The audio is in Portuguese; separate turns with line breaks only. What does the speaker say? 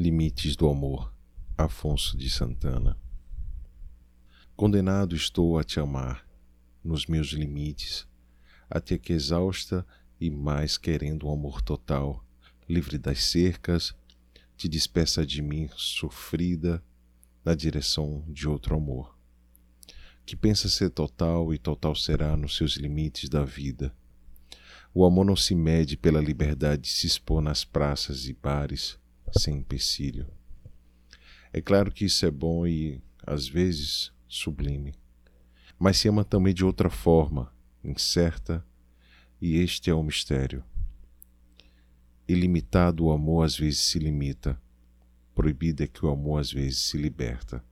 Limites do Amor, Afonso de Santana. Condenado estou a te amar, nos meus limites, até que exausta e mais querendo um amor total, livre das cercas, te despeça de mim sofrida na direção de outro amor. Que pensa ser total e total será nos seus limites da vida. O amor não se mede pela liberdade de se expor nas praças e bares, sem empecilho. É claro que isso é bom e, às vezes, sublime. Mas se ama também de outra forma, incerta, e este é o mistério. Ilimitado o amor às vezes se limita, proibido é que o amor às vezes se liberta.